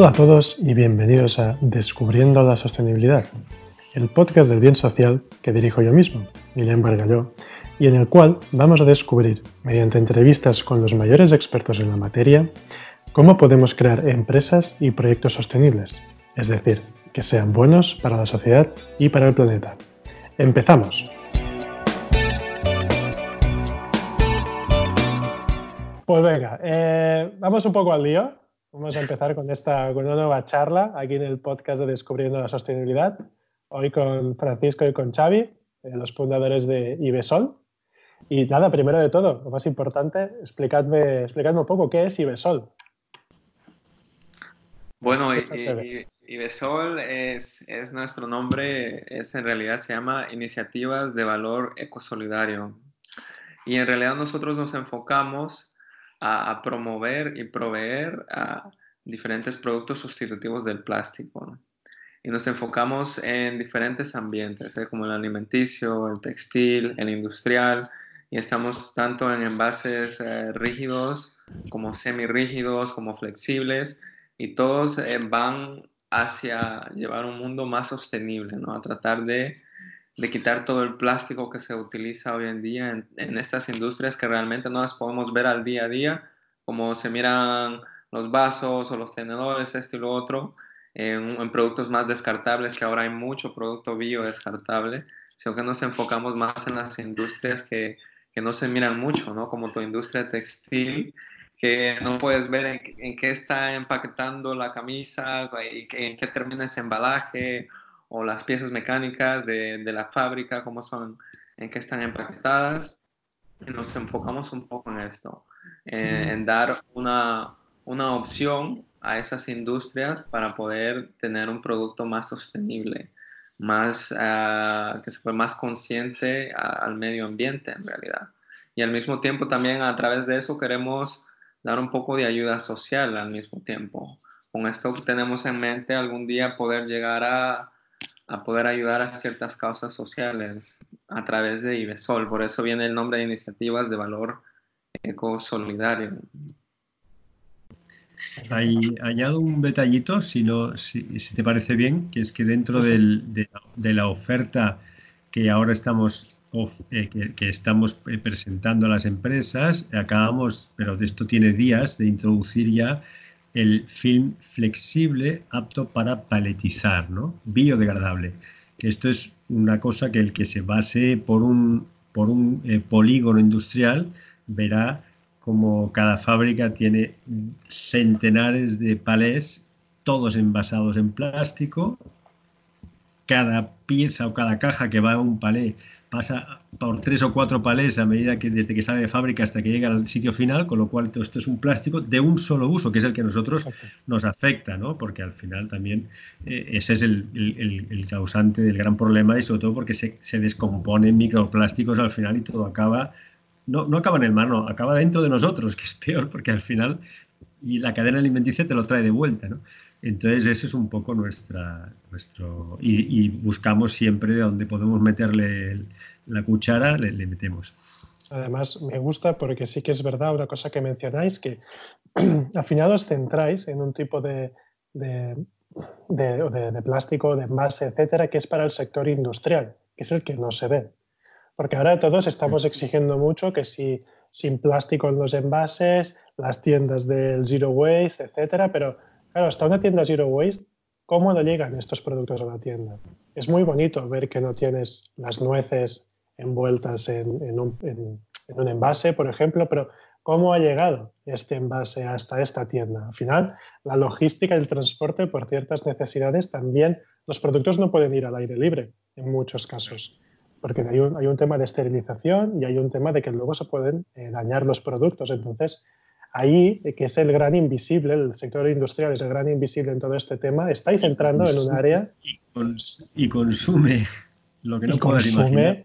Hola a todos y bienvenidos a Descubriendo la Sostenibilidad, el podcast del bien social que dirijo yo mismo, Guillem Bargalló, y en el cual vamos a descubrir, mediante entrevistas con los mayores expertos en la materia, cómo podemos crear empresas y proyectos sostenibles, es decir, que sean buenos para la sociedad y para el planeta. ¡Empezamos! Pues venga, eh, vamos un poco al lío. Vamos a empezar con, esta, con una nueva charla aquí en el podcast de Descubriendo la Sostenibilidad. Hoy con Francisco y con Xavi, eh, los fundadores de Ibesol. Y nada, primero de todo, lo más importante, explicadme, explicadme un poco qué es Ibesol. Bueno, Ibesol es, es nuestro nombre, es en realidad se llama Iniciativas de Valor Ecosolidario. Y en realidad nosotros nos enfocamos a, promover y proveer a diferentes productos sustitutivos del plástico. Y nos enfocamos en diferentes ambientes, ¿eh? como el alimenticio, el textil, el industrial, y estamos tanto en envases eh, rígidos como semirrígidos, como flexibles, y todos eh, van hacia llevar un mundo más sostenible, ¿no? a tratar de de quitar todo el plástico que se utiliza hoy en día en, estas industrias que realmente no las podemos ver al día a día, como se miran los vasos o los tenedores, este y lo otro, en, productos más descartables, que ahora hay mucho producto bio descartable, sino que nos enfocamos más en las industrias que, que no se miran mucho, ¿no? como tu industria textil, que no puedes ver en, en qué está empaquetando la camisa, en qué termina ese embalaje, o las piezas mecánicas de, de la fábrica, cómo son, en qué están empaquetadas. Y nos enfocamos un poco en esto, en dar una, una opción a esas industrias para poder tener un producto más sostenible, más, uh, que se fue más consciente al medio ambiente en realidad. Y al mismo tiempo también a través de eso queremos dar un poco de ayuda social al mismo tiempo. Con esto tenemos en mente algún día poder llegar a, a poder ayudar a ciertas causas sociales a través de IBESOL. Por eso viene el nombre de Iniciativas de Valor Ecosolidario. Hay, añado un detallito, si, no, si, te parece bien, que es que dentro de, la oferta que ahora estamos, eh, que, estamos eh, presentando a las empresas, acabamos, pero de esto tiene días, de introducir ya el film flexible apto para paletizar, ¿no? biodegradable. Esto es una cosa que el que se base por un, por un eh, polígono industrial verá como cada fábrica tiene centenares de palés, todos envasados en plástico. Cada pieza o cada caja que va a un palé pasa por tres o cuatro palés a medida que desde que sale de fábrica hasta que llega al sitio final, con lo cual todo esto es un plástico de un solo uso, que es el que a nosotros nos afecta, ¿no? Porque al final también eh, ese es el, el, causante del gran problema y sobre todo porque se, se, descomponen microplásticos al final y todo acaba, no, no acaba en el mar, no, acaba dentro de nosotros, que es peor porque al final y la cadena alimenticia te lo trae de vuelta, ¿no? Entonces, ese es un poco nuestra, nuestro... Y, buscamos siempre de donde podemos meterle la cuchara, le, metemos. Además, me gusta porque sí que es verdad una cosa que mencionáis, que al final os centráis en un tipo de, de, de, plástico, de envase, etcétera, que es para el sector industrial, que es el que no se ve. Porque ahora todos estamos exigiendo mucho que si sin plástico en los envases, las tiendas del zero waste, etcétera, pero Claro, hasta una tienda Zero Waste, ¿cómo no llegan estos productos a la tienda? Es muy bonito ver que no tienes las nueces envueltas en, un, envase, por ejemplo, pero ¿cómo ha llegado este envase hasta esta tienda? Al final, la logística y el transporte por ciertas necesidades también, los productos no pueden ir al aire libre en muchos casos, porque hay un, tema de esterilización y hay un tema de que luego se pueden eh, dañar los productos. Entonces, ahí, que es el gran invisible, el sector industrial es el gran invisible en todo este tema, estáis entrando en un área... Y, consume lo que no imaginar.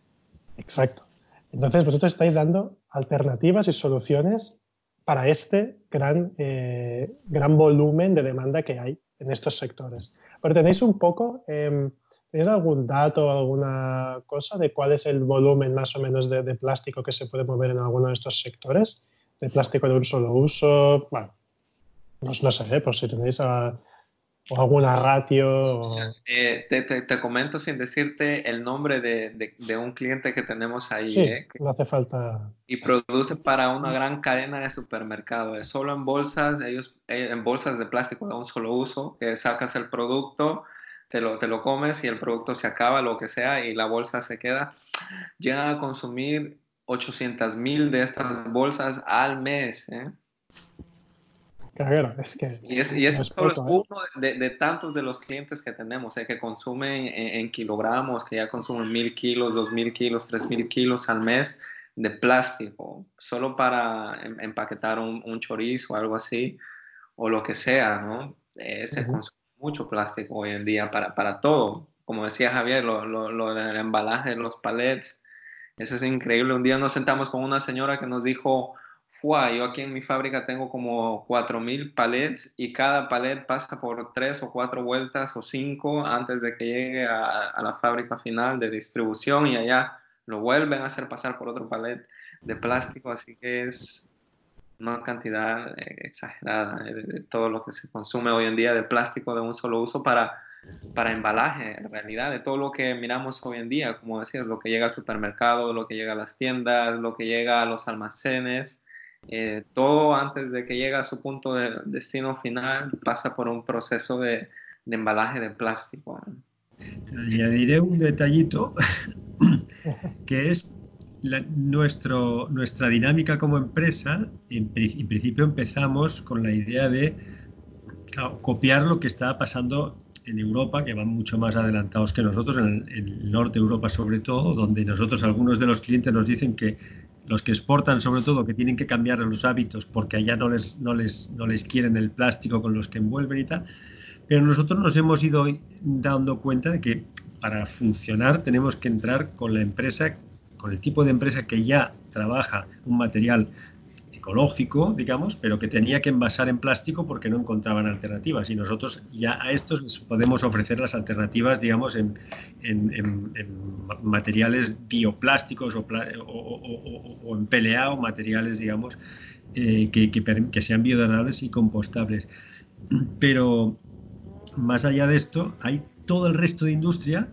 Exacto. Entonces vosotros estáis dando alternativas y soluciones para este gran, eh, gran volumen de demanda que hay en estos sectores. Pero tenéis un poco, eh, ¿tenéis algún dato, alguna cosa de cuál es el volumen más o menos de, de plástico que se puede mover en alguno de estos sectores? De plástico de un solo uso. Bueno, no, no sé, ¿eh? por si tenéis o alguna ratio. Eh, te, te, comento sin decirte el nombre de, de, un cliente que tenemos ahí. Sí, eh, no hace falta. Y produce para una gran cadena de supermercados. Es solo en bolsas, ellos eh, en bolsas de plástico de un solo uso, que sacas el producto, te lo, te lo comes y el producto se acaba, lo que sea, y la bolsa se queda. Llega a consumir 800 mil de estas bolsas al mes. ¿eh? es que. Y, es, y es solo ¿eh? uno de, de, tantos de los clientes que tenemos, ¿eh? que consumen en, kilogramos, que ya consumen mil kilos, dos mil kilos, tres mil kilos al mes de plástico, solo para em, empaquetar un, un, chorizo o algo así, o lo que sea, ¿no? Eh, se consume mucho plástico hoy en día para, para todo. Como decía Javier, lo, lo, lo del embalaje, los palets, eso es increíble. Un día nos sentamos con una señora que nos dijo, yo aquí en mi fábrica tengo como 4.000 palets y cada palet pasa por tres o cuatro vueltas o cinco antes de que llegue a, la fábrica final de distribución y allá lo vuelven a hacer pasar por otro palet de plástico, así que es una cantidad eh, exagerada de, todo lo que se consume hoy en día de plástico de un solo uso para, para embalaje, en realidad, de todo lo que miramos hoy en día, como decías, lo que llega al supermercado, lo que llega a las tiendas, lo que llega a los almacenes, eh, todo antes de que llegue a su punto de destino final pasa por un proceso de, embalaje de plástico. añadiré un detallito que es nuestro, nuestra dinámica como empresa. En, principio empezamos con la idea de copiar lo que está pasando en Europa, que van mucho más adelantados que nosotros, en el norte de Europa sobre todo, donde nosotros algunos de los clientes nos dicen que los que exportan sobre todo, que tienen que cambiar los hábitos porque allá no les, no les, no les quieren el plástico con los que envuelven y tal. Pero nosotros nos hemos ido dando cuenta de que para funcionar tenemos que entrar con la empresa, con el tipo de empresa que ya trabaja un material ecológico, digamos, pero que tenía que envasar en plástico porque no encontraban alternativas. Y nosotros ya a estos les podemos ofrecer las alternativas, digamos, en, materiales bioplásticos o, o, en PLA o materiales, digamos, eh, que, que, sean biodegradables y compostables. Pero más allá de esto, hay todo el resto de industria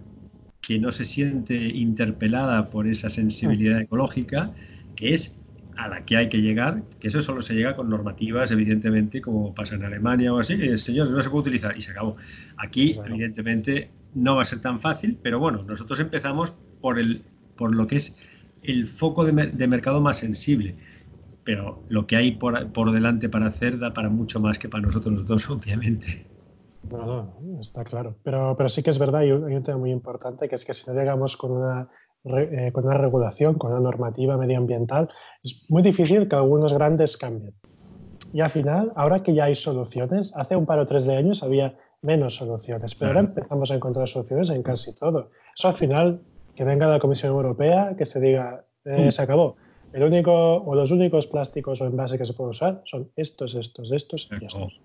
que no se siente interpelada por esa sensibilidad ecológica, que es a la que hay que llegar, que eso solo se llega con normativas, evidentemente, como pasa en Alemania o así, que señor no se puede utilizar y se acabó. Aquí, evidentemente, no va a ser tan fácil, pero bueno, nosotros empezamos por, el, por lo que es el foco de, mercado más sensible, pero lo que hay por, por, delante para hacer da para mucho más que para nosotros dos, obviamente. No, no, está claro. Pero, pero sí que es verdad, y hay un tema muy importante, que es que si no llegamos con una eh, con una regulación, con una normativa medioambiental, es muy difícil que algunos grandes cambien. Y al final, ahora que ya hay soluciones, hace un par o tres de años había menos soluciones, pero ahora empezamos a encontrar soluciones en casi todo. Eso al final, que venga la Comisión Europea, que se diga, eh, se acabó. El único o los únicos plásticos o envases que se pueden usar son estos, estos, estos y estos.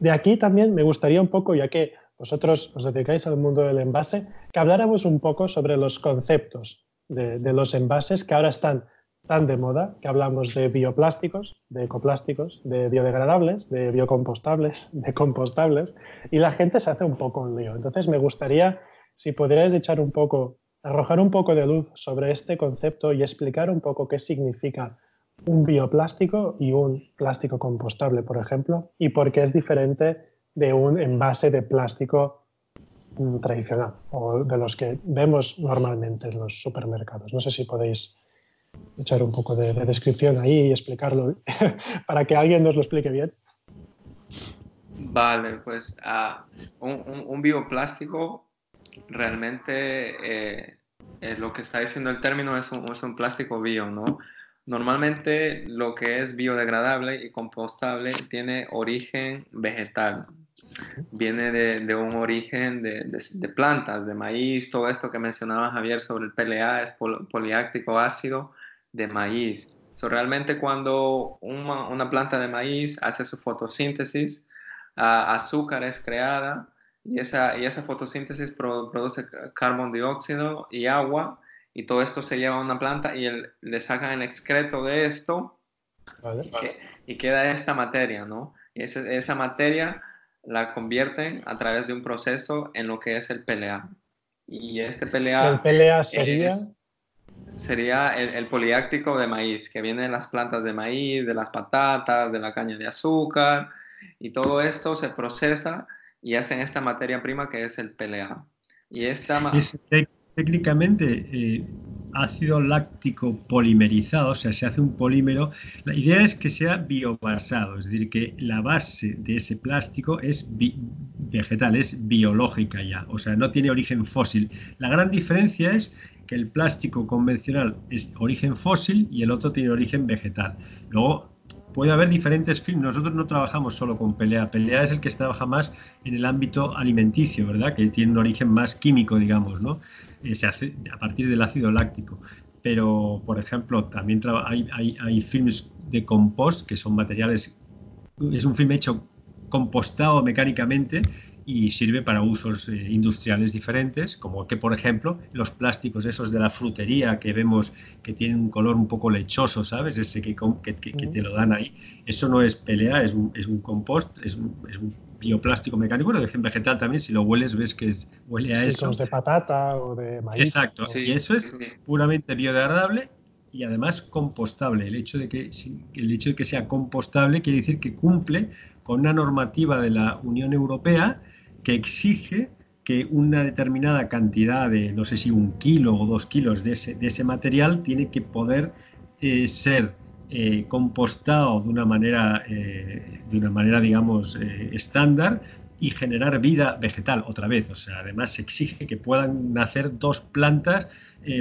De aquí también me gustaría un poco, ya que vosotros os dedicáis al mundo del envase, que habláramos un poco sobre los conceptos de, los envases que ahora están tan de moda, que hablamos de bioplásticos, de ecoplásticos, de biodegradables, de biocompostables, de compostables, y la gente se hace un poco un lío. Entonces me gustaría, si pudierais echar un poco, arrojar un poco de luz sobre este concepto y explicar un poco qué significa un bioplástico y un plástico compostable, por ejemplo, y por qué es diferente de un envase de plástico mm, tradicional o de los que vemos normalmente en los supermercados. No sé si podéis echar un poco de, descripción ahí y explicarlo para que alguien nos lo explique bien. Vale, pues ah, un, bioplástico realmente eh, eh, lo que está diciendo el término es un, es un plástico bio, ¿no? Normalmente lo que es biodegradable y compostable tiene origen vegetal, viene de, un origen de, plantas, de maíz, todo esto que mencionaba Javier sobre el PLA es poliáctico ácido de maíz. realmente cuando una, planta de maíz hace su fotosíntesis, azúcar es creada y esa, y esa fotosíntesis produce carbón dióxido y agua y todo esto se lleva a una planta y le sacan el excreto de esto y queda esta materia, ¿no? esa materia la convierten a través de un proceso en lo que es el PLA. Y este PLA... ¿El PLA sería? sería el, el poliáctico de maíz, que viene de las plantas de maíz, de las patatas, de la caña de azúcar, y todo esto se procesa y hacen esta materia prima que es el PLA. Y esta... técnicamente eh, ácido láctico polimerizado, o sea, se hace un polímero. La idea es que sea biobasado, es decir, que la base de ese plástico es vegetal, es biológica ya, o sea, no tiene origen fósil. La gran diferencia es que el plástico convencional es origen fósil y el otro tiene origen vegetal. Luego, puede haber diferentes films. Nosotros no trabajamos solo con pelea. Pelea es el que trabaja más en el ámbito alimenticio, ¿verdad? Que tiene un origen más químico, digamos, ¿no? Eh, se hace a partir del ácido láctico. Pero, por ejemplo, también hay, hay, hay films de compost, que son materiales, es un film hecho compostado mecánicamente y sirve para usos eh, industriales diferentes, como que, por ejemplo, los plásticos esos de la frutería que vemos que tienen un color un poco lechoso, ¿sabes? Ese que, que, que te lo dan ahí. Eso no es pelea, es un, es un compost, es un, es un bioplástico mecánico, bueno, de vegetal también, si lo hueles ves que es, huele a sí, eso. de patata o de maíz. Exacto, y eso es puramente biodegradable y además compostable. El hecho, de que, el hecho de que sea compostable quiere decir que cumple con una normativa de la Unión Europea que exige que una determinada cantidad de, no sé si un kilo o dos kilos de ese, de ese material tiene que poder eh, ser eh, compostado de una manera, eh, de una manera digamos, estándar y generar vida vegetal otra vez. O sea, además se exige que puedan nacer dos plantas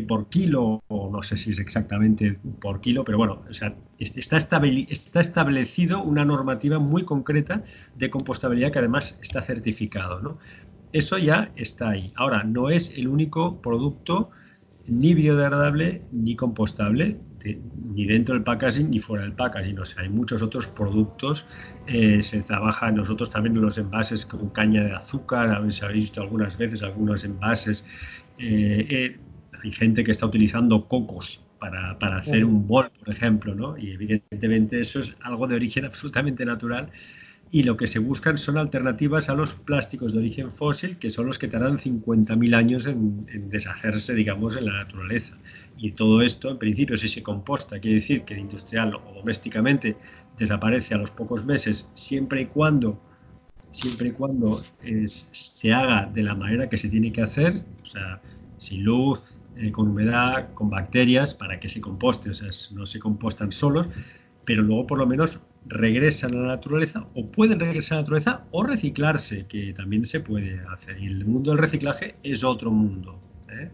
por kilo, o no sé si es exactamente por kilo, pero bueno, o sea, está, está establecido una normativa muy concreta de compostabilidad que además está certificado. ¿no? Eso ya está ahí. Ahora, no es el único producto ni biodegradable ni compostable, ni dentro del packaging ni fuera del packaging. O sea, hay muchos otros productos. Eh, se trabaja nosotros también en los envases con caña de azúcar. Habéis visto algunas veces algunos envases. Eh, eh, hay gente que está utilizando cocos para, para hacer un bol, por ejemplo, ¿no? Y evidentemente eso es algo de origen absolutamente natural y lo que se buscan son alternativas a los plásticos de origen fósil, que son los que tardan 50.000 años en, deshacerse, digamos, en la naturaleza. Y todo esto, en principio, si se composta, quiere decir que industrial o domésticamente desaparece a los pocos meses, siempre y cuando, siempre y cuando se haga de la manera que se tiene que hacer, o sea, sin luz, eh, con humedad, con bacterias, para que se composte, o sea, no se compostan solos, pero luego por lo menos regresan a la naturaleza o pueden regresar a la naturaleza o reciclarse, que también se puede hacer. Y el mundo del reciclaje es otro mundo. ¿eh?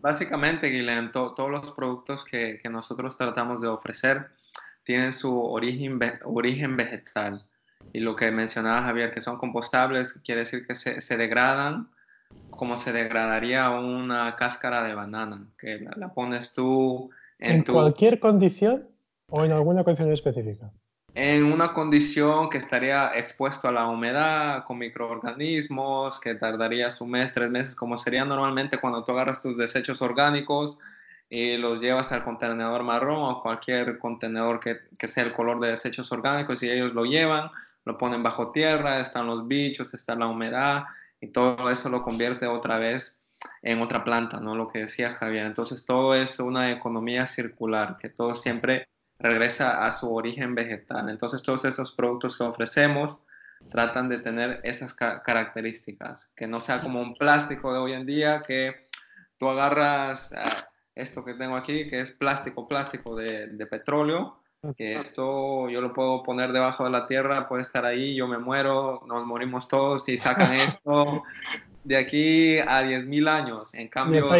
básicamente, Guilherme, todos los productos que, que, nosotros tratamos de ofrecer tienen su origen, origen vegetal. Y lo que mencionaba Javier, que son compostables, quiere decir que se, se degradan como se degradaría una cáscara de banana, que la, pones tú en, ¿En cualquier condición ¿O en alguna condición específica? En una condición que estaría expuesto a la humedad, con microorganismos, que tardaría un mes, tres meses, como sería normalmente cuando tú agarras tus desechos orgánicos y los llevas al contenedor marrón o cualquier contenedor que, que sea el color de desechos orgánicos y ellos lo llevan, lo ponen bajo tierra, están los bichos, está la humedad y todo eso lo convierte otra vez en otra planta, ¿no? Lo que decía Javier. Entonces todo es una economía circular, que todo siempre regresa a su origen vegetal. Entonces todos esos productos que ofrecemos tratan de tener esas características, que no sea como un plástico de hoy en día que tú agarras ah, esto que tengo aquí, que es plástico, plástico de, de, petróleo, que esto yo lo puedo poner debajo de la tierra, puede estar ahí, yo me muero, nos morimos todos y sacan esto de aquí a 10.000 años. En cambio. Una,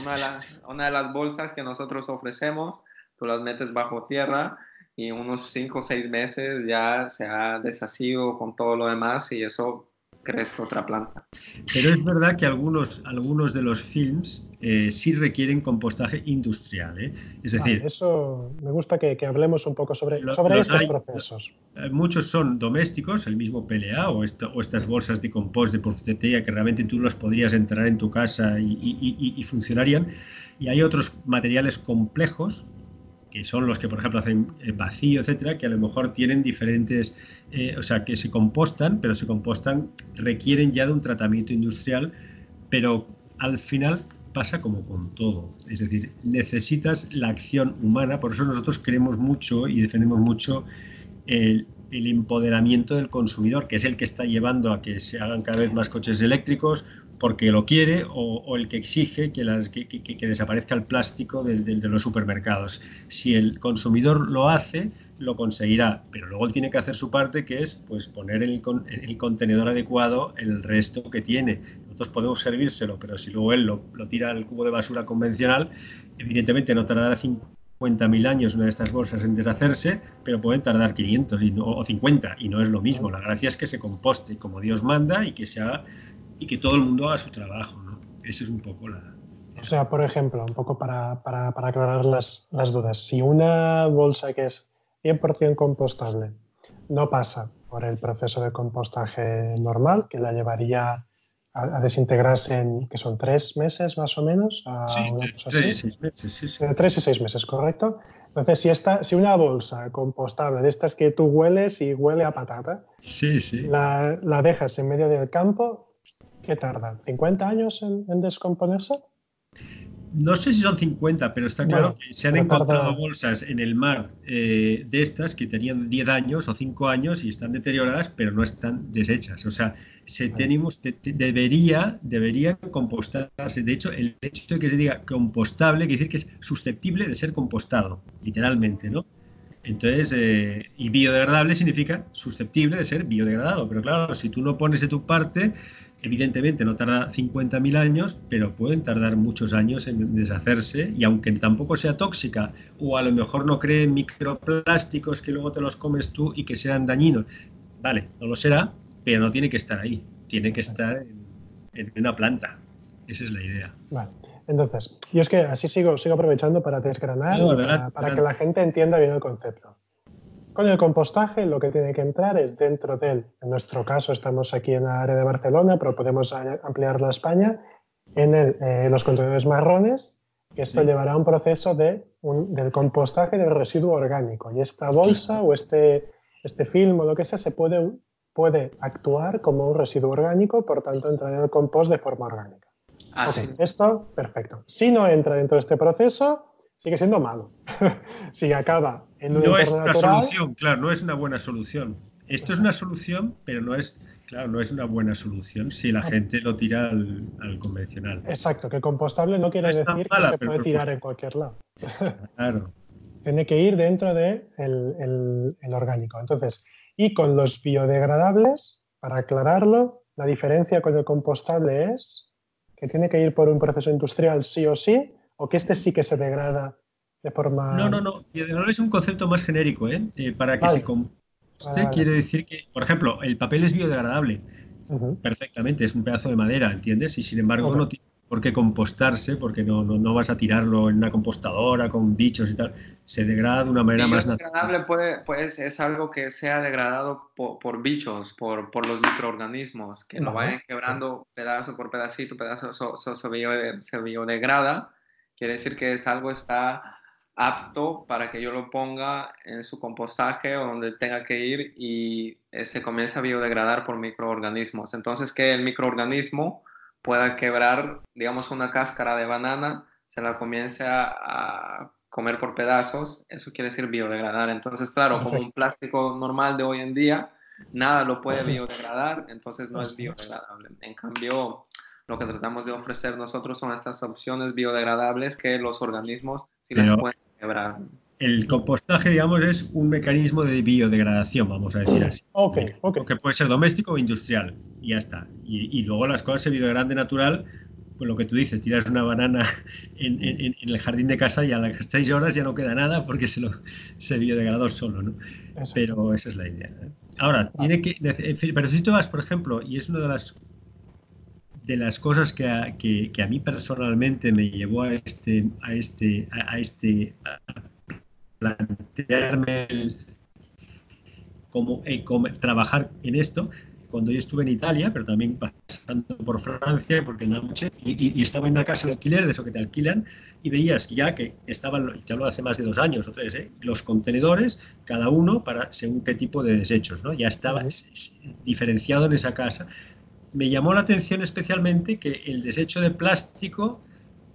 una, de las, una de las bolsas que nosotros ofrecemos tú las metes bajo tierra y unos 5 o 6 meses ya se ha deshacido con todo lo demás y eso crece otra planta. Pero es verdad que algunos, algunos de los films eh, sí requieren compostaje industrial. ¿eh? Es decir, eso me gusta que, hablemos un poco sobre, sobre estos procesos. Eh, muchos son domésticos, el mismo PLA o, o estas bolsas de compost de porcetería que realmente tú las podrías entrar en tu casa y, y funcionarían. Y hay otros materiales complejos que son los que, por ejemplo, hacen eh, vacío, etcétera, que a lo mejor tienen diferentes, eh, o sea, que se compostan, pero se compostan, requieren ya de un tratamiento industrial, pero al final pasa como con todo. Es decir, necesitas la acción humana, por eso nosotros creemos mucho y defendemos mucho el, el empoderamiento del consumidor, que es el que está llevando a que se hagan cada vez más coches eléctricos porque lo quiere o, el que exige que, desaparezca el plástico de, de, los supermercados. Si el consumidor lo hace, lo conseguirá, pero luego él tiene que hacer su parte, que es pues, poner en el, en el contenedor adecuado el resto que tiene. Nosotros podemos servírselo, pero si luego él lo, lo tira al cubo de basura convencional, evidentemente no tardará 50.000 años una de estas bolsas en deshacerse, pero pueden tardar 500 y o 50 y no es lo mismo. La gracia es que se composte como Dios manda y que se haga y que todo el mundo haga su trabajo. ¿no? Esa es un poco la... O sea, por ejemplo, un poco para, para, para aclarar las, las, dudas, si una bolsa que es 100% compostable no pasa por el proceso de compostaje normal, que la llevaría a, a desintegrarse en, que son tres meses más o menos, a sí, una cosa tres, así. Seis meses, sí, sí. Tres y seis meses, correcto. Entonces, si, esta, si una bolsa compostable de estas que tú hueles y huele a patata, sí, sí. La, la dejas en medio del campo, ¿Qué tarda? ¿50 años en, en, descomponerse? No sé si son 50, pero está claro bueno, que se han encontrado tarda... bolsas en el mar eh, de estas que tenían 10 años o 5 años y están deterioradas, pero no están deshechas. O sea, se vale. tenemos, te, te, debería, debería compostarse. De hecho, el hecho de que se diga compostable quiere decir que es susceptible de ser compostado, literalmente, ¿no? Entonces, eh, y biodegradable significa susceptible de ser biodegradado. Pero claro, si tú no pones de tu parte, evidentemente no tarda 50.000 años, pero pueden tardar muchos años en deshacerse y aunque tampoco sea tóxica o a lo mejor no cree microplásticos que luego te los comes tú y que sean dañinos, vale, no lo será, pero no tiene que estar ahí, tiene que estar en, en una planta. Esa es la idea. Vale. Entonces, yo es que así sigo, sigo aprovechando para desgranar, no, para, para que la gente entienda bien el concepto. Con el compostaje lo que tiene que entrar es dentro del, en nuestro caso estamos aquí en la área de Barcelona, pero podemos ampliarlo a España, en el, eh, los contenedores marrones, que esto sí. llevará a un proceso de, un, del compostaje del residuo orgánico. Y esta bolsa sí. o este, este film o lo que sea se puede, puede actuar como un residuo orgánico, por tanto entrar en el compost de forma orgánica. Ah, okay, sí. Esto, perfecto. Si no entra dentro de este proceso, sigue siendo malo. si acaba en No es una solución, claro, no es una buena solución. Esto es una solución, pero no es, claro, no es una buena solución si la gente lo tira al, al convencional. Exacto, que compostable no quiere No decir mala, que se puede tirar en cualquier lado. Claro. Tiene que ir dentro de el, el- el orgánico. Entonces, y con los biodegradables, para aclararlo, la diferencia con el compostable es que tiene que ir por un proceso industrial sí o sí, o que este sí que se degrada de forma... No, no, no. Biodegradable es un concepto más genérico, ¿eh? Eh, para que Vale. se composte Vale, quiere decir que, por ejemplo, el papel es biodegradable Ujú. perfectamente, es un pedazo de madera, ¿entiendes? Y sin embargo Ok. no tiene por qué compostarse porque no, no, no vas a tirarlo en una compostadora con bichos y tal. Se degrada de una manera más natural. Biodegradable puede, pues es algo que sea degradado por, por bichos, por, por los microorganismos, que lo Vale. vayan quebrando pedazo por pedacito, pedazo so- so- se, bio- se biodegrada. Quiere decir que es algo está apto para que yo lo ponga en su compostaje o donde tenga que ir y se comienza a biodegradar por microorganismos. Entonces que el microorganismo pueda quebrar, digamos, una cáscara de banana, se la comience a, comer por pedazos, eso quiere decir biodegradar. Entonces, claro, como un plástico normal de hoy en día, nada lo puede biodegradar, entonces no es. biodegradable. En cambio, lo que tratamos de ofrecer nosotros son estas opciones biodegradables que los organismos sí las Pero- pueden quebrar. El compostaje, digamos, es un mecanismo de biodegradación, vamos a decir así. Ok, ok. Que puede ser doméstico o industrial, y ya está. Y, y luego las cosas se biodegradan de natural, pues lo que tú dices, tiras una banana en, en- en el jardín de casa y a las seis horas ya no queda nada porque se, lo, se biodegradó solo, ¿no? Eso. Pero esa es la idea. ¿eh? Ahora, tiene que, nece- pero si tú vas, por ejemplo, y es una de las de las cosas que a, que, que a mí personalmente me llevó a este a este a, este a plantearme el, como, el come- trabajar en esto cuando yo estuve en Italia, pero también pas- pasando por Francia porque en la noche, y, estaba en una casa de alquiler, de eso que te alquilan, y veías ya que estaban, te hablo hace más de dos años o tres, ¿eh? los contenedores, cada uno para según qué tipo de desechos, ¿no? Ya estaba diferenciado en esa casa. Me llamó la atención especialmente que el desecho de plástico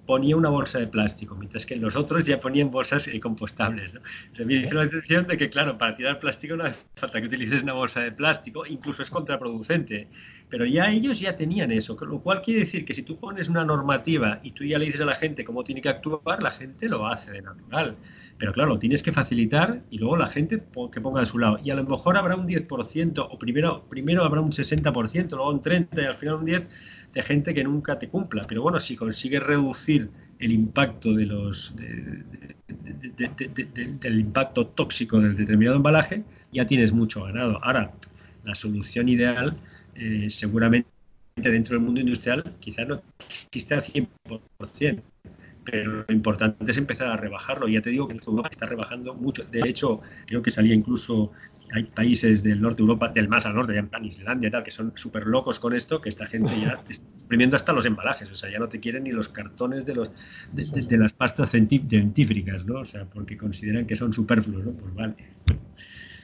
ponía una bolsa de plástico, mientras que los otros ya ponían bolsas eh, compostables. ¿no? Se me hizo la atención de que, claro, para tirar plástico no hace falta que utilices una bolsa de plástico, incluso es contraproducente. Pero ya ellos ya tenían eso, lo cual quiere decir que si tú pones una normativa y tú ya le dices a la gente cómo tiene que actuar, la gente lo hace de natural. Pero claro, lo tienes que facilitar y luego la gente que ponga de su lado. Y a lo mejor habrá un 10%, o primero, primero habrá un 60%, luego un 30% y al final un 10% de gente que nunca te cumpla. Pero bueno, si consigues reducir el impacto de los del impacto tóxico del determinado embalaje, ya tienes mucho ganado. Ahora, la solución ideal, eh, seguramente dentro del mundo industrial, quizás no existe al 100%, pero lo importante es empezar a rebajarlo. Ya te digo que Europa está rebajando mucho. De hecho, creo que salía incluso, hay países del norte de Europa, del más al norte, ya en plan Islandia y tal, que son súper locos con esto, que esta gente ya está exprimiendo hasta los embalajes. O sea, ya no te quieren ni los cartones de, los, de, las pastas dentífricas, ¿no? O sea, porque consideran que son superfluos, ¿no? Pues vale.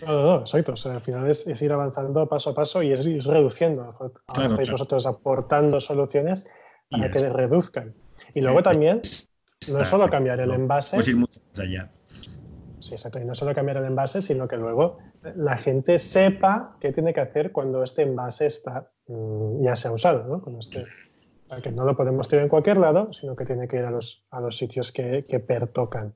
No, no, exacto. O sea, al final es, ir avanzando paso a paso y es ir reduciendo. Ahora estáis vosotros aportando soluciones para que reduzcan. Y luego también no es solo cambiar el envase. Pues ir mucho más allá. Sí, exacto. Y no solo cambiar el envase, sino que luego la gente sepa qué tiene que hacer cuando este envase está mm, ya se ha usado, ¿no? este, que no lo podemos tirar en cualquier lado, sino que tiene que ir a los, a los sitios que, que pertocan.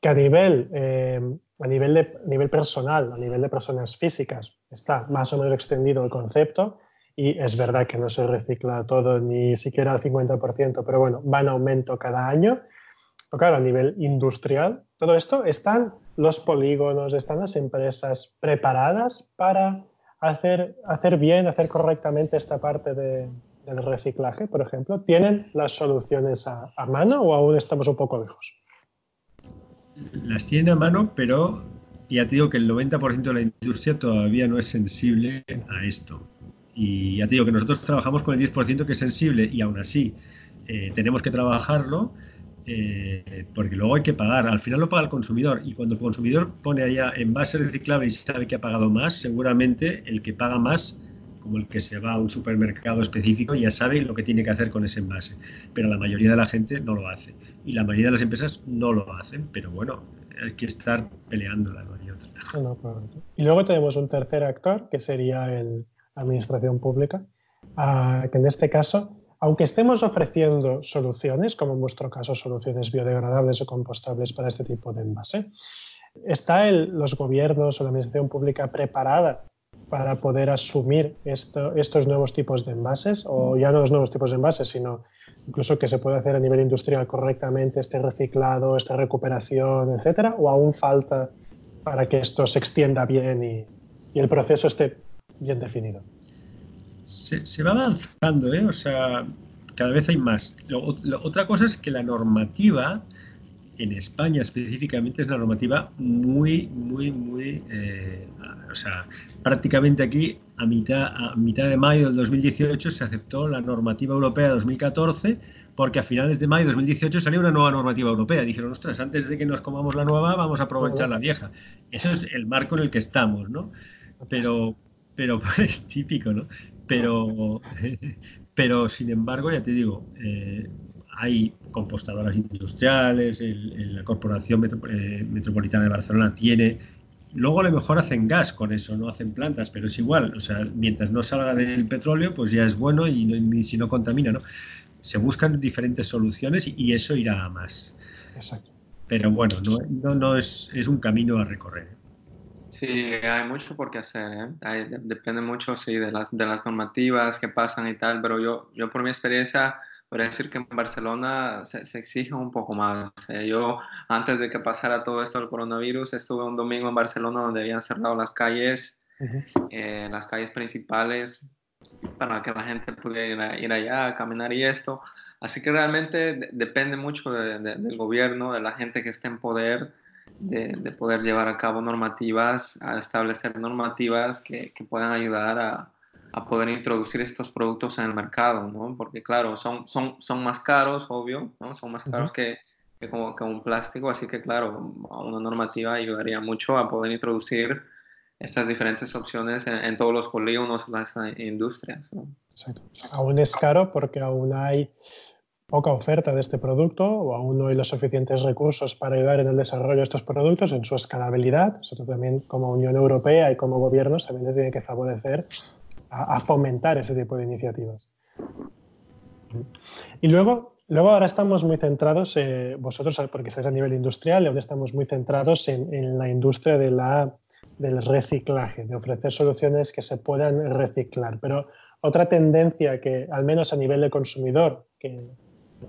Que a nivel, eh, a nivel, de, nivel personal, a nivel de personas físicas, está más o menos extendido el concepto y es verdad que no se recicla todo ni siquiera al 50%, pero bueno, va en aumento cada año claro, a nivel industrial, todo esto, están los polígonos, están las empresas preparadas para hacer, hacer bien, hacer correctamente esta parte de, del reciclaje, por ejemplo. ¿Tienen las soluciones a, mano o aún estamos un poco lejos? Las tienen a mano, pero ya te digo que el 90% de la industria todavía no es sensible a esto. Y ya te digo que nosotros trabajamos con el 10% que es sensible y aún así eh, tenemos que trabajarlo eh, porque luego hay que pagar. Al final lo paga el consumidor y cuando el consumidor pone allá envase reciclable y sabe que ha pagado más, seguramente el que paga más, como el que se va a un supermercado específico, ya sabe lo que tiene que hacer con ese envase. Pero la mayoría de la gente no lo hace y la mayoría de las empresas no lo hacen. Pero bueno, hay que estar peleando la hay otra. y luego tenemos un tercer actor que sería el, administración pública, ah, que en este caso aunque estemos ofreciendo soluciones, como en vuestro caso soluciones biodegradables o compostables para este tipo de envase, ¿está los gobiernos o la administración pública preparada para poder asumir estos nuevos tipos de envases? O ya no los nuevos tipos de envases, sino incluso que se puede hacer a nivel industrial correctamente este reciclado, esta recuperación, etcétera? ¿O aún falta para que esto se extienda bien y el proceso esté bien definido? Se, va avanzando, ¿eh? O sea, cada vez hay más. otra cosa es que la normativa en España específicamente es una normativa muy, muy, muy, eh, o sea, prácticamente aquí a mitad, de mayo del 2018 se aceptó la normativa europea de 2014 porque a finales de mayo de 2018 salió una nueva normativa europea. Dijeron, ostras, antes de que nos comamos la nueva, vamos a aprovechar la vieja. Ese es el marco en el que estamos, ¿no? Pero, pero es típico, ¿no? Pero, pero sin embargo, ya te digo, eh, hay compostadoras industriales, la Corporación eh, Metropolitana de Barcelona tiene. Luego a lo mejor hacen gas con eso, no hacen plantas, pero es igual. O sea, mientras no salga del petróleo, pues ya es bueno y, si no contamina, ¿no? Se buscan diferentes soluciones y, eso irá a más. Exacto. Pero bueno, no, no, no es, es un camino a recorrer. Sí, hay mucho por qué hacer, ¿eh? depende mucho, sí, de las, de las normativas que pasan y tal, pero yo, yo por mi experiencia, podría decir que en Barcelona se, se exige un poco más. ¿eh? Yo, antes de que pasara todo esto del coronavirus, estuve un domingo en Barcelona donde habían cerrado las calles, eh, las calles principales, para que la gente pudiera ir, allá a caminar y esto. Así que realmente depende mucho del gobierno, de la gente que esté en poder de, poder llevar a cabo normativas, a establecer normativas que, que puedan ayudar a, a poder introducir estos productos en el mercado, ¿no? Porque claro, son, son, son más caros, obvio, ¿no? Son más caros que, que, como, que un plástico, así que claro, una normativa ayudaría mucho a poder introducir estas diferentes opciones en, todos los polígonos, las industrias. ¿no? Exacto. Aún es caro porque aún hay poca oferta de este producto o aún no hay los suficientes recursos para ayudar en el desarrollo de estos productos, en su escalabilidad. Nosotros también como Unión Europea y como gobiernos también tiene que favorecer a, fomentar ese tipo de iniciativas. Y luego, luego ahora estamos muy centrados, eh, vosotros porque estáis a nivel industrial, ahora estamos muy centrados en, la industria de la, del reciclaje, de ofrecer soluciones que se puedan reciclar. Pero otra tendencia que, al menos a nivel de consumidor, que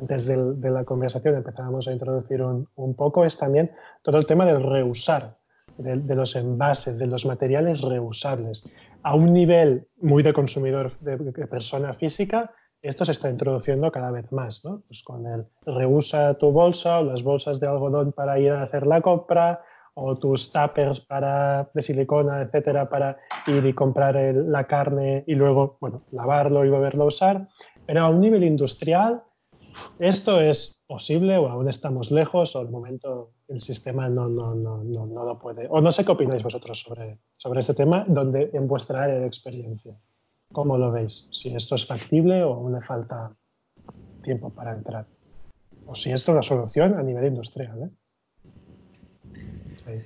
desde de la conversación empezábamos a introducir un, un, poco, es también todo el tema del reusar, de, de, los envases, de los materiales reusables a un nivel muy de consumidor, de, persona física, esto se está introduciendo cada vez más, ¿no? Pues con el reusa tu bolsa o las bolsas de algodón para ir a hacer la compra o tus tuppers para, de silicona, etcétera, para ir y comprar la carne y luego, bueno, lavarlo y volverlo a usar. Pero a un nivel industrial, esto es posible o aún estamos lejos o al momento el sistema no, no, no, no, lo puede. O no sé qué opináis vosotros sobre, sobre este tema, donde en vuestra área de experiencia. ¿Cómo lo veis? Si esto es factible o aún le falta tiempo para entrar. O si esto es una solución a nivel industrial. ¿eh?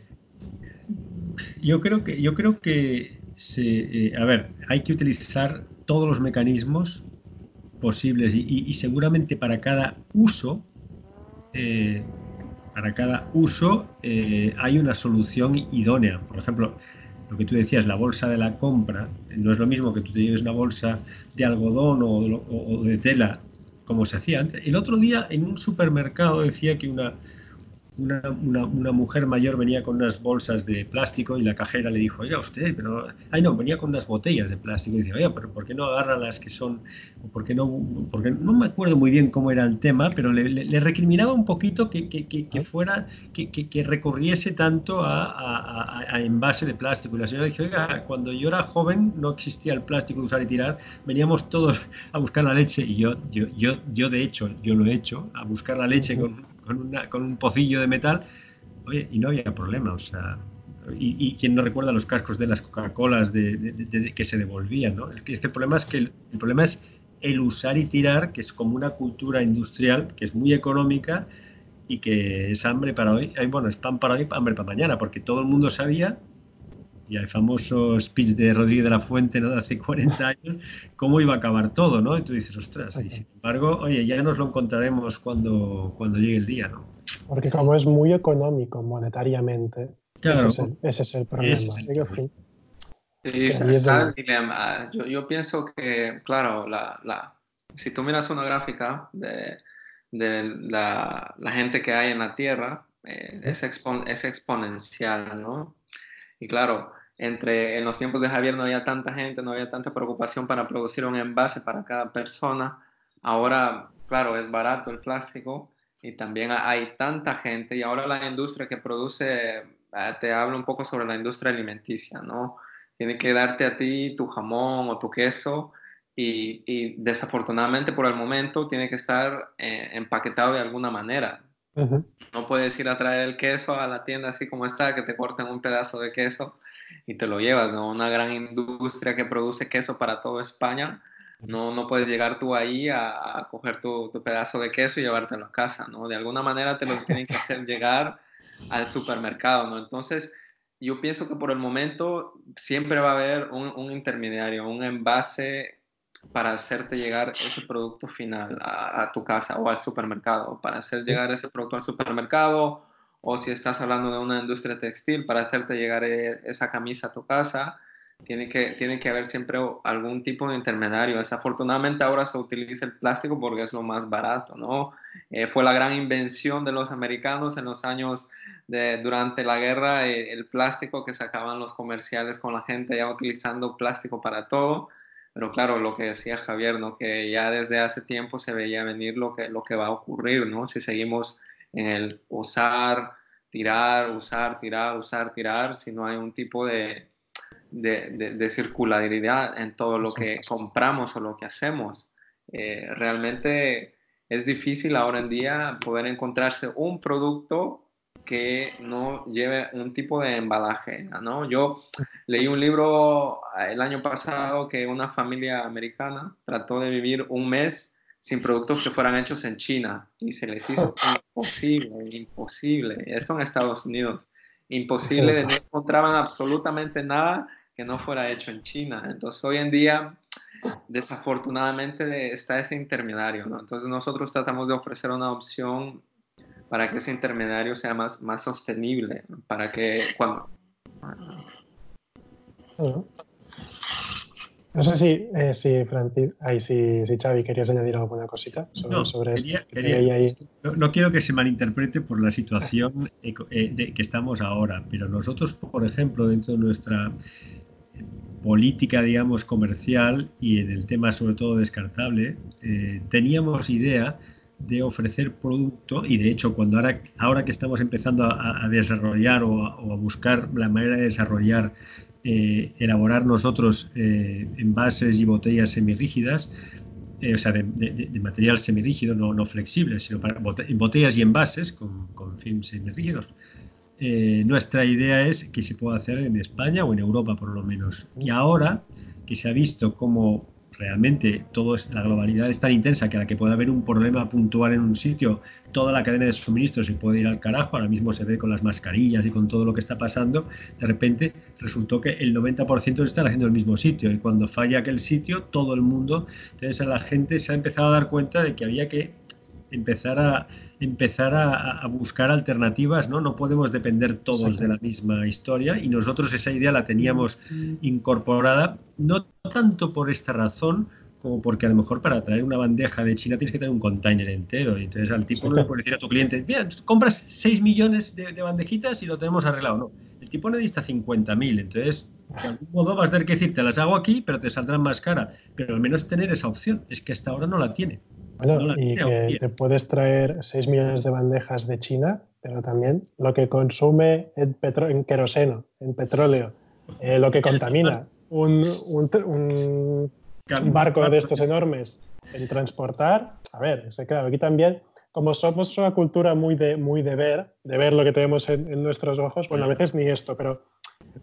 Yo creo que, yo creo que se, eh, a ver, hay que utilizar todos los mecanismos posibles y, seguramente para cada uso eh, para cada uso eh, hay una solución idónea. Por ejemplo, lo que tú decías, la bolsa de la compra, no es lo mismo que tú te lleves una bolsa de algodón o de tela como se hacía antes. El otro día en un supermercado decía que una, una, mujer mayor venía con unas bolsas de plástico y la cajera le dijo, oiga usted, pero... Ay, no, venía con unas botellas de plástico y decía, oiga, pero ¿por qué no agarra las que son... por qué no... Porque no me acuerdo muy bien cómo era el tema, pero le, recriminaba un poquito que, que, que, fuera... Que, recurriese tanto a, a, envase de plástico. Y la señora dijo, oiga, cuando yo era joven no existía el plástico de usar y tirar, veníamos todos a buscar la leche y yo, yo, yo, yo de hecho, yo lo he hecho, a buscar la leche con con, un pocillo de metal, y no había problema, o sea, y, quien no recuerda los cascos de las Coca-Colas de, que se devolvían, ¿no? Es que, el problema es que el, problema es el usar y tirar, que es como una cultura industrial, que es muy económica y que es hambre para hoy, bueno, es pan para hoy, hambre para mañana, porque todo el mundo sabía y el famoso speech de Rodríguez de la Fuente ¿no? de hace 40 años, cómo iba a acabar todo, ¿no? Y tú dices, ostras, y sin embargo, oye, ya nos lo encontraremos cuando, cuando llegue el día, ¿no? Porque como es muy económico monetariamente, ese, es el, ese, es el, problema. Sí, el dilema. Yo, yo, pienso que, claro, la, la, si tú miras una gráfica de, de la, la, gente que hay en la Tierra, eh, es, es exponencial, ¿no? Y claro, entre en los tiempos de Javier no había tanta gente, no había tanta preocupación para producir un envase para cada persona. Ahora, claro, es barato el plástico y también hay tanta gente y ahora la industria que produce, eh, te hablo un poco sobre la industria alimenticia, ¿no? Tiene que darte a ti tu jamón o tu queso y, desafortunadamente por el momento tiene que estar eh, empaquetado de alguna manera. No puedes ir a traer el queso a la tienda así como está, que te corten un pedazo de queso y te lo llevas, ¿no? Una gran industria que produce queso para toda España. No, no puedes llegar tú ahí a, coger tu, tu, pedazo de queso y llevártelo a casa, ¿no? De alguna manera te lo tienen que hacer llegar al supermercado, ¿no? Entonces, yo pienso que por el momento siempre va a haber un, un intermediario, un envase para hacerte llegar ese producto final a, tu casa o al supermercado, para hacer llegar ese producto al supermercado, o si estás hablando de una industria textil, para hacerte llegar e, esa camisa a tu casa, tiene que, tiene que haber siempre algún tipo de intermediario. Desafortunadamente ahora se utiliza el plástico porque es lo más barato, ¿no? Eh, fue la gran invención de los americanos en los años de, durante la guerra, eh, el plástico que sacaban los comerciales con la gente ya utilizando plástico para todo pero claro, lo que decía Javier, ¿no? que ya desde hace tiempo se veía venir lo que, lo que va a ocurrir, ¿no? Si seguimos en el usar, tirar, usar, tirar, usar, tirar, si no hay un tipo de, de, circularidad en todo lo que compramos o lo que hacemos. Eh, realmente es difícil ahora en día poder encontrarse un producto que no lleve un tipo de embalaje, ¿no? Yo leí un libro el año pasado que una familia americana trató de vivir un mes sin productos que fueran hechos en China y se les hizo imposible, imposible. Esto en Estados Unidos, imposible, no encontraban absolutamente nada que no fuera hecho en China. Entonces hoy en día, desafortunadamente, está ese intermediario, ¿no? Entonces nosotros tratamos de ofrecer una opción para que ese intermediario sea más, más sostenible, para que cuando... No sé si, eh, si, Francis, ay, si, si, Xavi querías añadir alguna cosita sobre, no, sobre esto. no, quiero que se malinterprete por la situación eh, de que estamos ahora, pero nosotros, por ejemplo, dentro de nuestra eh, política, digamos, comercial y en el tema sobre todo descartable, teníamos idea de ofrecer producto y de hecho cuando ahora, ahora que estamos empezando a, desarrollar o a, buscar la manera de desarrollar eh, elaborar nosotros eh, envases y botellas semirrígidas, eh, o sea, de, material semirrígido, no, no flexible, sino para botellas y envases con, con films semirrígidos. nuestra idea es que se pueda hacer en España o en Europa por lo menos. Y ahora que se ha visto cómo realmente todo es, la globalidad es tan intensa que a la que puede haber un problema puntual en un sitio, toda la cadena de suministro se puede ir al carajo, ahora mismo se ve con las mascarillas y con todo lo que está pasando, de repente resultó que el 90% se están haciendo en el mismo sitio y cuando falla aquel sitio, todo el mundo, entonces la gente se ha empezado a dar cuenta de que había que empezar a empezar a, buscar alternativas, ¿no? No podemos depender todos de la misma historia y nosotros esa idea la teníamos incorporada, no tanto por esta razón, como porque a lo mejor para traer una bandeja de China tienes que tener un container entero. Y entonces al tipo no le puede decir a tu cliente, mira, compras 6 millones de, bandejitas y lo tenemos arreglado. No, el tipo necesita 50.000. Entonces, de algún modo vas a tener que decir, te las hago aquí, pero te saldrán más cara. Pero al menos tener esa opción. Es que hasta ahora no la tiene. Bueno, y que te puedes traer 6 millones de bandejas de China, pero también lo que consume en, en queroseno, en petróleo, eh, lo que contamina. Un, un, barco de estos enormes en transportar. A ver, claro, aquí también, como somos una cultura muy de, muy de ver, de ver lo que tenemos en, nuestros ojos, bueno, a veces ni esto, pero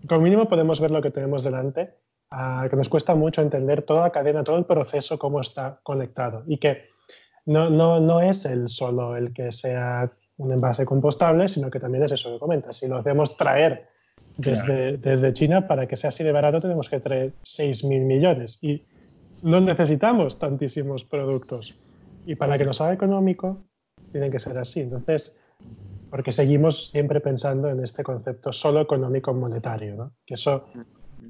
como mínimo podemos ver lo que tenemos delante, ah, que nos cuesta mucho entender toda la cadena, todo el proceso, cómo está conectado. Y que no, no, no es el solo el que sea un envase compostable, sino que también es eso que comentas. Si lo hacemos traer desde, desde China, para que sea así de barato tenemos que traer 6.000 millones y no necesitamos tantísimos productos. Y para que nos haga económico, tiene que ser así. Entonces, porque seguimos siempre pensando en este concepto solo económico monetario, ¿no? que eso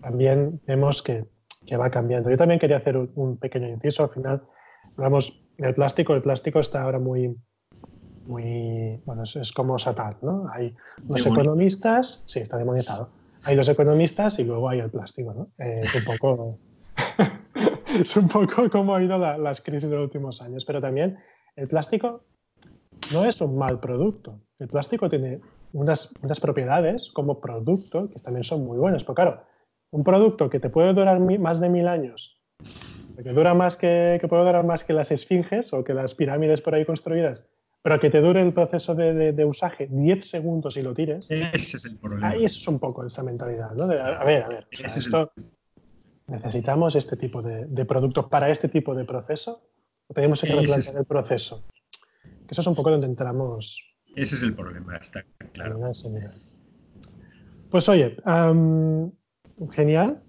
también vemos que, que, va cambiando. Yo también quería hacer un, un pequeño inciso, al final hablamos el plástico, el plástico está ahora muy, muy, bueno, es, como Satán, ¿no? Hay los economistas, sí, está demonizado. Hay los economistas y luego hay el plástico, ¿no? Eh, es un poco, es un poco como ha ido las crisis de los últimos años, pero también el plástico no es un mal producto. El plástico tiene unas, unas propiedades como producto que también son muy buenas, pero claro, un producto que te puede durar más de mil años que dura más que, que puede durar más que las esfinges o que las pirámides por ahí construidas, pero que te dure el proceso de, de, usaje 10 segundos y lo tires. Ese es el problema. Ahí eso es un poco esa mentalidad, ¿no? a ver, a ver. esto, ¿Necesitamos este tipo de, de, productos para este tipo de proceso? ¿O tenemos que replantear el proceso? Que eso es un poco donde entramos. Ese es el problema, está claro. Pues oye, genial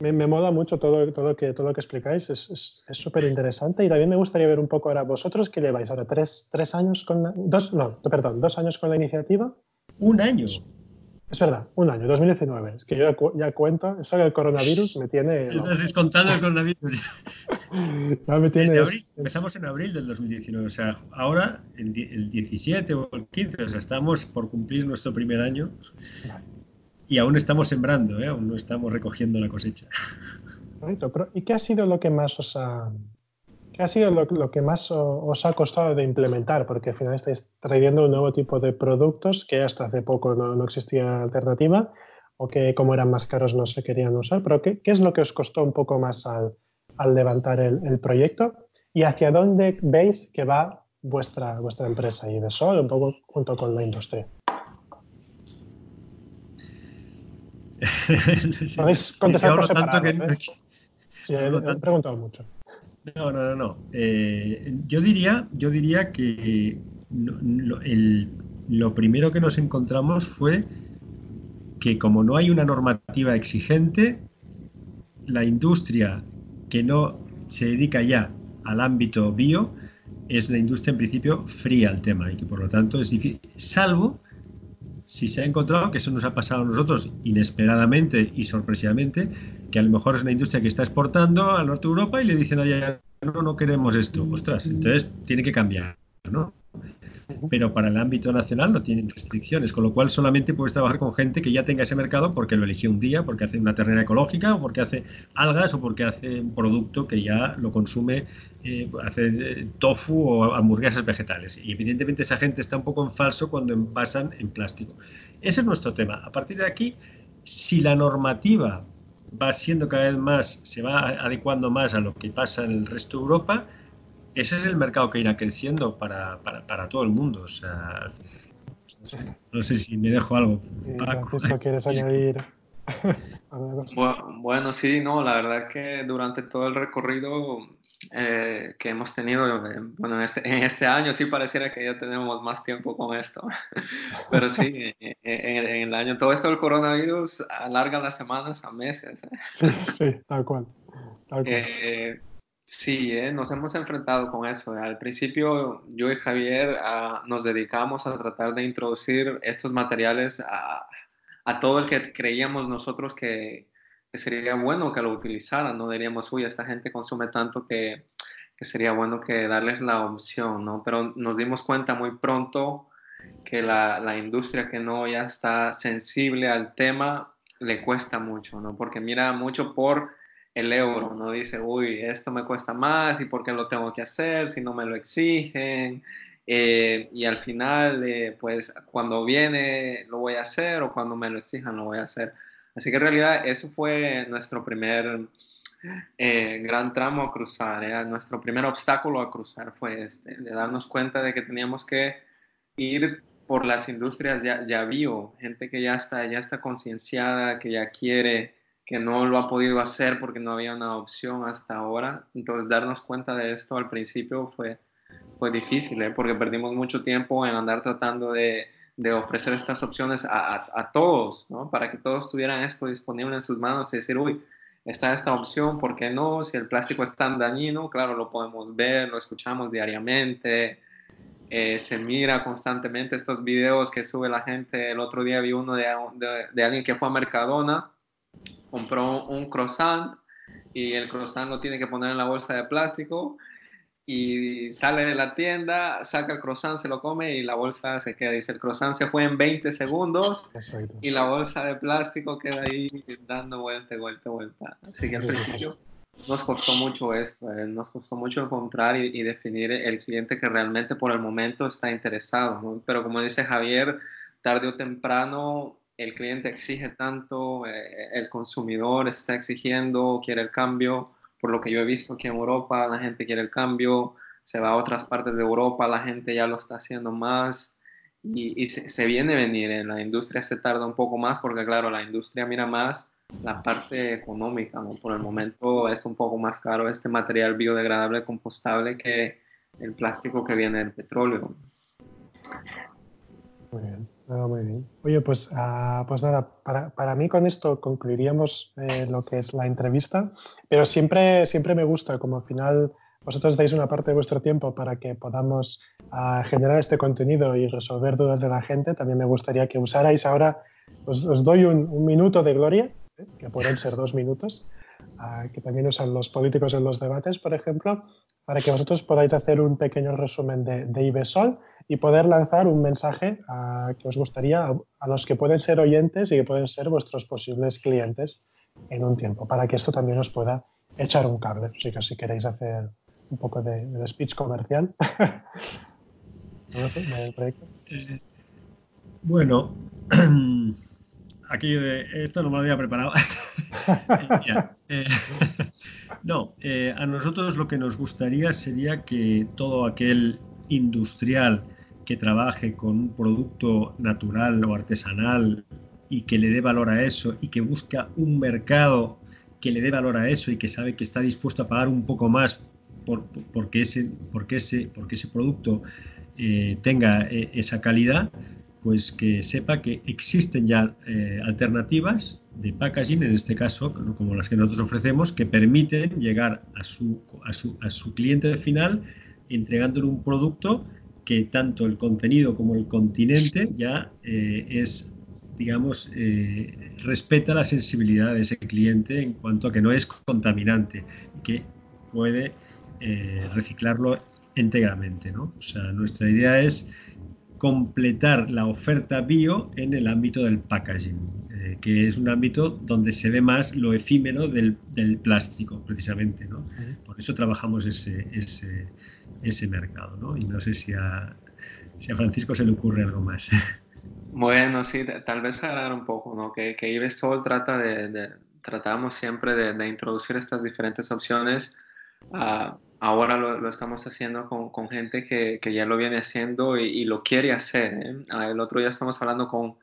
me, me, mola mucho todo, todo, que, todo lo que explicáis, es súper es, interesante y también me gustaría ver un poco ahora vosotros que lleváis ahora tres, tres años con la, dos, no, perdón, dos años con la iniciativa. Un año. Es verdad, un año, 2019. Es que yo ya, cuento, eso del coronavirus me tiene... Estás descontando el coronavirus. ya me tiene... Abril, empezamos en abril del 2019, o sea, ahora el, el 17 o el 15, o sea, estamos por cumplir nuestro primer año. Vale y aún estamos sembrando, ¿eh? aún no estamos recogiendo la cosecha. ¿Y qué ha sido lo que más os ha, qué ha, sido lo, que más os ha costado de implementar? Porque al final estáis trayendo un nuevo tipo de productos que hasta hace poco no, existía alternativa. o que como eran más caros no se querían usar, pero ¿qué, es lo que os costó un poco más al, levantar el, proyecto y hacia dónde veis que va vuestra, vuestra empresa y de Sol un poco junto con la industria? Podéis contestar por separado. ¿eh? Sí, he, preguntado mucho. No, no, no, no. Eh, yo, diría, yo diría que lo, primero que nos encontramos fue que como no hay una normativa exigente, la industria que no se dedica ya al ámbito bio es una industria en principio fría al tema y que por lo tanto es difícil, salvo si se ha encontrado, que eso nos ha pasado a nosotros inesperadamente y sorpresivamente, que a lo mejor es una industria que está exportando al norte de Europa y le dicen allá, no, no queremos esto, ostras, entonces tiene que cambiar, ¿no? Pero para el ámbito nacional no tienen restricciones, con lo cual solamente puedes trabajar con gente que ya tenga ese mercado porque lo eligió un día, porque hace una ternera ecológica o porque hace algas o porque hace un producto que ya lo consume, eh, hace eh, tofu o hamburguesas vegetales. Y evidentemente esa gente está un poco en falso cuando envasan en plástico. Ese es nuestro tema. A partir de aquí, si la normativa va siendo cada vez más, se va adecuando más a lo que pasa en el resto de Europa, ese es el mercado que irá creciendo para, para, todo el mundo. O sea, no sé si me dejo algo. ¿quieres añadir? bueno, sí, no, la verdad que durante todo el recorrido eh, que hemos tenido, eh, bueno, en este, en este, año sí pareciera que ya tenemos más tiempo con esto, pero sí, en, el año, todo esto del coronavirus alarga las semanas a meses. ¿eh? Sí, sí, tal cual. Tal cual. Sí, ¿eh? nos hemos enfrentado con eso. Al principio yo y Javier ah, nos dedicamos a tratar de introducir estos materiales a, todo el que creíamos nosotros que, sería bueno que lo utilizaran. No diríamos, uy, esta gente consume tanto que, sería bueno que darles la opción, ¿no? Pero nos dimos cuenta muy pronto que la, la industria que no ya está sensible al tema le cuesta mucho, ¿no? Porque mira mucho por el euro, no dice, uy, esto me cuesta más y por qué lo tengo que hacer si no me lo exigen. Eh, y al final, eh, pues cuando viene lo voy a hacer o cuando me lo exijan lo voy a hacer. Así que en realidad eso fue nuestro primer eh, gran tramo a cruzar, nuestro primer obstáculo a cruzar fue este, de darnos cuenta de que teníamos que ir por las industrias ya, ya bio, gente que ya está, ya está concienciada, que ya quiere que no lo ha podido hacer porque no había una opción hasta ahora. Entonces, darnos cuenta de esto al principio fue, fue difícil, ¿eh? porque perdimos mucho tiempo en andar tratando de, de ofrecer estas opciones a, a, todos, ¿no? para que todos tuvieran esto disponible en sus manos y decir, uy, está esta opción, ¿por qué no? Si el plástico es tan dañino, claro, lo podemos ver, lo escuchamos diariamente. Eh, se mira constantemente estos videos que sube la gente. El otro día vi uno de, de, de alguien que fue a Mercadona compró un croissant y el croissant lo tiene que poner en la bolsa de plástico y sale de la tienda, saca el croissant, se lo come y la bolsa se queda. Dice, el croissant se fue en 20 segundos y la bolsa de plástico queda ahí dando vuelta, vuelta, vuelta. Así que al principio nos costó mucho esto, eh, nos costó mucho encontrar y, definir el cliente que realmente por el momento está interesado. Pero como dice Javier, tarde o temprano el cliente exige tanto, eh, el consumidor está exigiendo, quiere el cambio, por lo que yo he visto aquí en Europa, la gente quiere el cambio, se va a otras partes de Europa, la gente ya lo está haciendo más y, se, viene a venir, en la industria se tarda un poco más porque claro, la industria mira más la parte económica, por el momento es un poco más caro este material biodegradable compostable que el plástico que viene del petróleo. Muy bien. Muy bien. Oye, pues, ah, pues nada, para, para, mí con esto concluiríamos eh, lo que es la entrevista, pero siempre, siempre me gusta, como al final vosotros dais una parte de vuestro tiempo para que podamos ah, generar este contenido y resolver dudas de la gente, también me gustaría que usarais ahora, os, os doy un, un, minuto de gloria, ¿eh? que pueden ser dos minutos, ah, que también usan los políticos en los debates, por ejemplo, para que vosotros podáis hacer un pequeño resumen de, de IBESOL y poder lanzar un mensaje a, que os gustaría a, los que pueden ser oyentes y que pueden ser vuestros posibles clientes en un tiempo, para que esto también os pueda echar un cable. Así que si queréis hacer un poco de, speech comercial. no sé, proyecto. Eh, bueno, aquello de esto no me lo había preparado. Eh, no, eh, a nosotros lo que nos gustaría sería que todo aquel industrial que trabaje con un producto natural o artesanal y que le dé valor a eso y que busca un mercado que le dé valor a eso y que sabe que está dispuesto a pagar un poco más por, porque, ese, porque, ese, porque ese producto eh, tenga esa calidad, pues que sepa que existen ya eh, alternativas de packaging, en este caso, como las que nosotros ofrecemos, que permiten llegar a su, a su, a su cliente final entregándole un producto que tanto el contenido como el continente ya eh, es, digamos, eh, respeta la sensibilidad de ese cliente en cuanto a que no es contaminante, que puede reciclarlo íntegramente. ¿no? O sea, nuestra idea es completar la oferta bio en el ámbito del packaging, eh, que es un ámbito donde se ve más lo efímero del, plástico, precisamente. ¿no? Por eso trabajamos ese, ese, ese mercado. ¿no? Y no sé si a, si a Francisco se le ocurre algo más. Bueno, sí, tal vez agregar un poco, ¿no? Que, que Ibesol trata de, tratamos siempre de, de, introducir estas diferentes opciones a ahora lo, estamos haciendo con, gente que, ya lo viene haciendo y, lo quiere hacer. ¿eh? Ah, el otro día estamos hablando con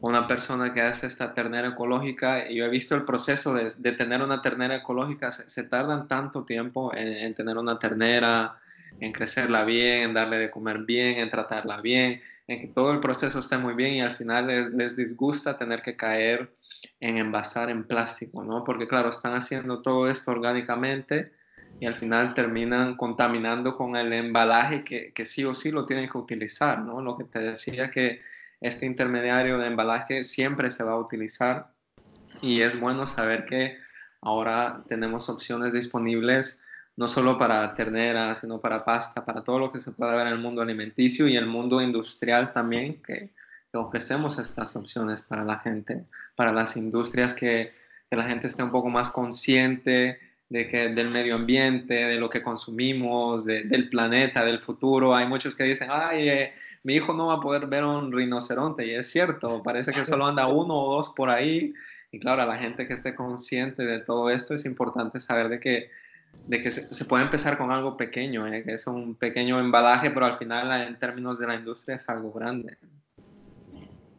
una persona que hace esta ternera ecológica y yo he visto el proceso de, tener una ternera ecológica. Se, tardan tanto tiempo en, tener una ternera, en crecerla bien, en darle de comer bien, en tratarla bien, en que todo el proceso esté muy bien y al final les, les disgusta tener que caer en envasar en plástico, ¿no? Porque claro, están haciendo todo esto orgánicamente y al final terminan contaminando con el embalaje que, que, sí o sí lo tienen que utilizar, ¿no? Lo que te decía que este intermediario de embalaje siempre se va a utilizar y es bueno saber que ahora tenemos opciones disponibles no solo para ternera, sino para pasta, para todo lo que se pueda ver en el mundo alimenticio y el mundo industrial también, que, ofrecemos estas opciones para la gente, para las industrias que, que la gente esté un poco más consciente, de que, del medio ambiente, de lo que consumimos, del planeta, del futuro. Hay muchos que dicen, ay, eh, mi hijo no va a poder ver un rinoceronte. Y es cierto, parece que solo anda uno o dos por ahí. Y claro, a la gente que esté consciente de todo esto es importante saber de que, de que se, puede empezar con algo pequeño, ¿eh? que es un pequeño embalaje, pero al final en términos de la industria es algo grande.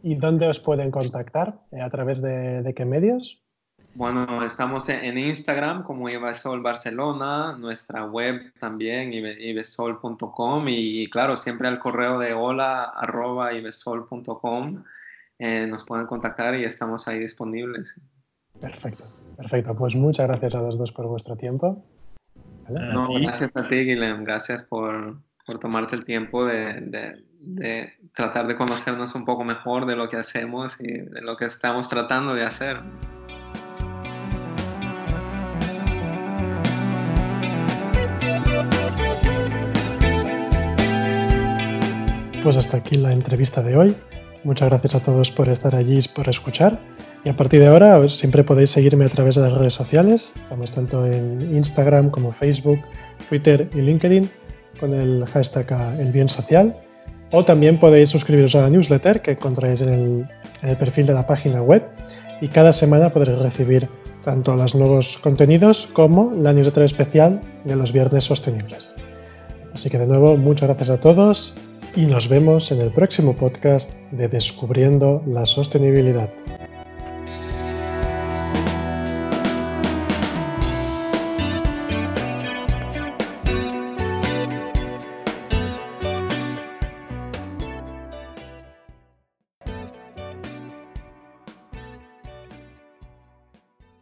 ¿Y dónde os pueden contactar? ¿A través de, de qué medios? Bueno, estamos en Instagram como Ibesol Barcelona, nuestra web también, ibesol.com y claro, siempre al correo de hola arroba ibesol.com eh, nos pueden contactar y estamos ahí disponibles. Perfecto, perfecto. Pues muchas gracias a los dos por vuestro tiempo. No, gracias a ti, Guilhem. Gracias por, por tomarte el tiempo de, de, de tratar de conocernos un poco mejor de lo que hacemos y de lo que estamos tratando de hacer. Pues hasta aquí la entrevista de hoy. Muchas gracias a todos por estar allí y por escuchar. Y a partir de ahora siempre podéis seguirme a través de las redes sociales. Estamos tanto en Instagram como Facebook, Twitter y LinkedIn con el hashtag El Bien Social. O también podéis suscribiros a la newsletter que encontráis en el, en el perfil de la página web. Y cada semana podréis recibir tanto los nuevos contenidos como la newsletter especial de los viernes sostenibles. Así que de nuevo, muchas gracias a todos y nos vemos en el próximo podcast de Descubriendo la Sostenibilidad.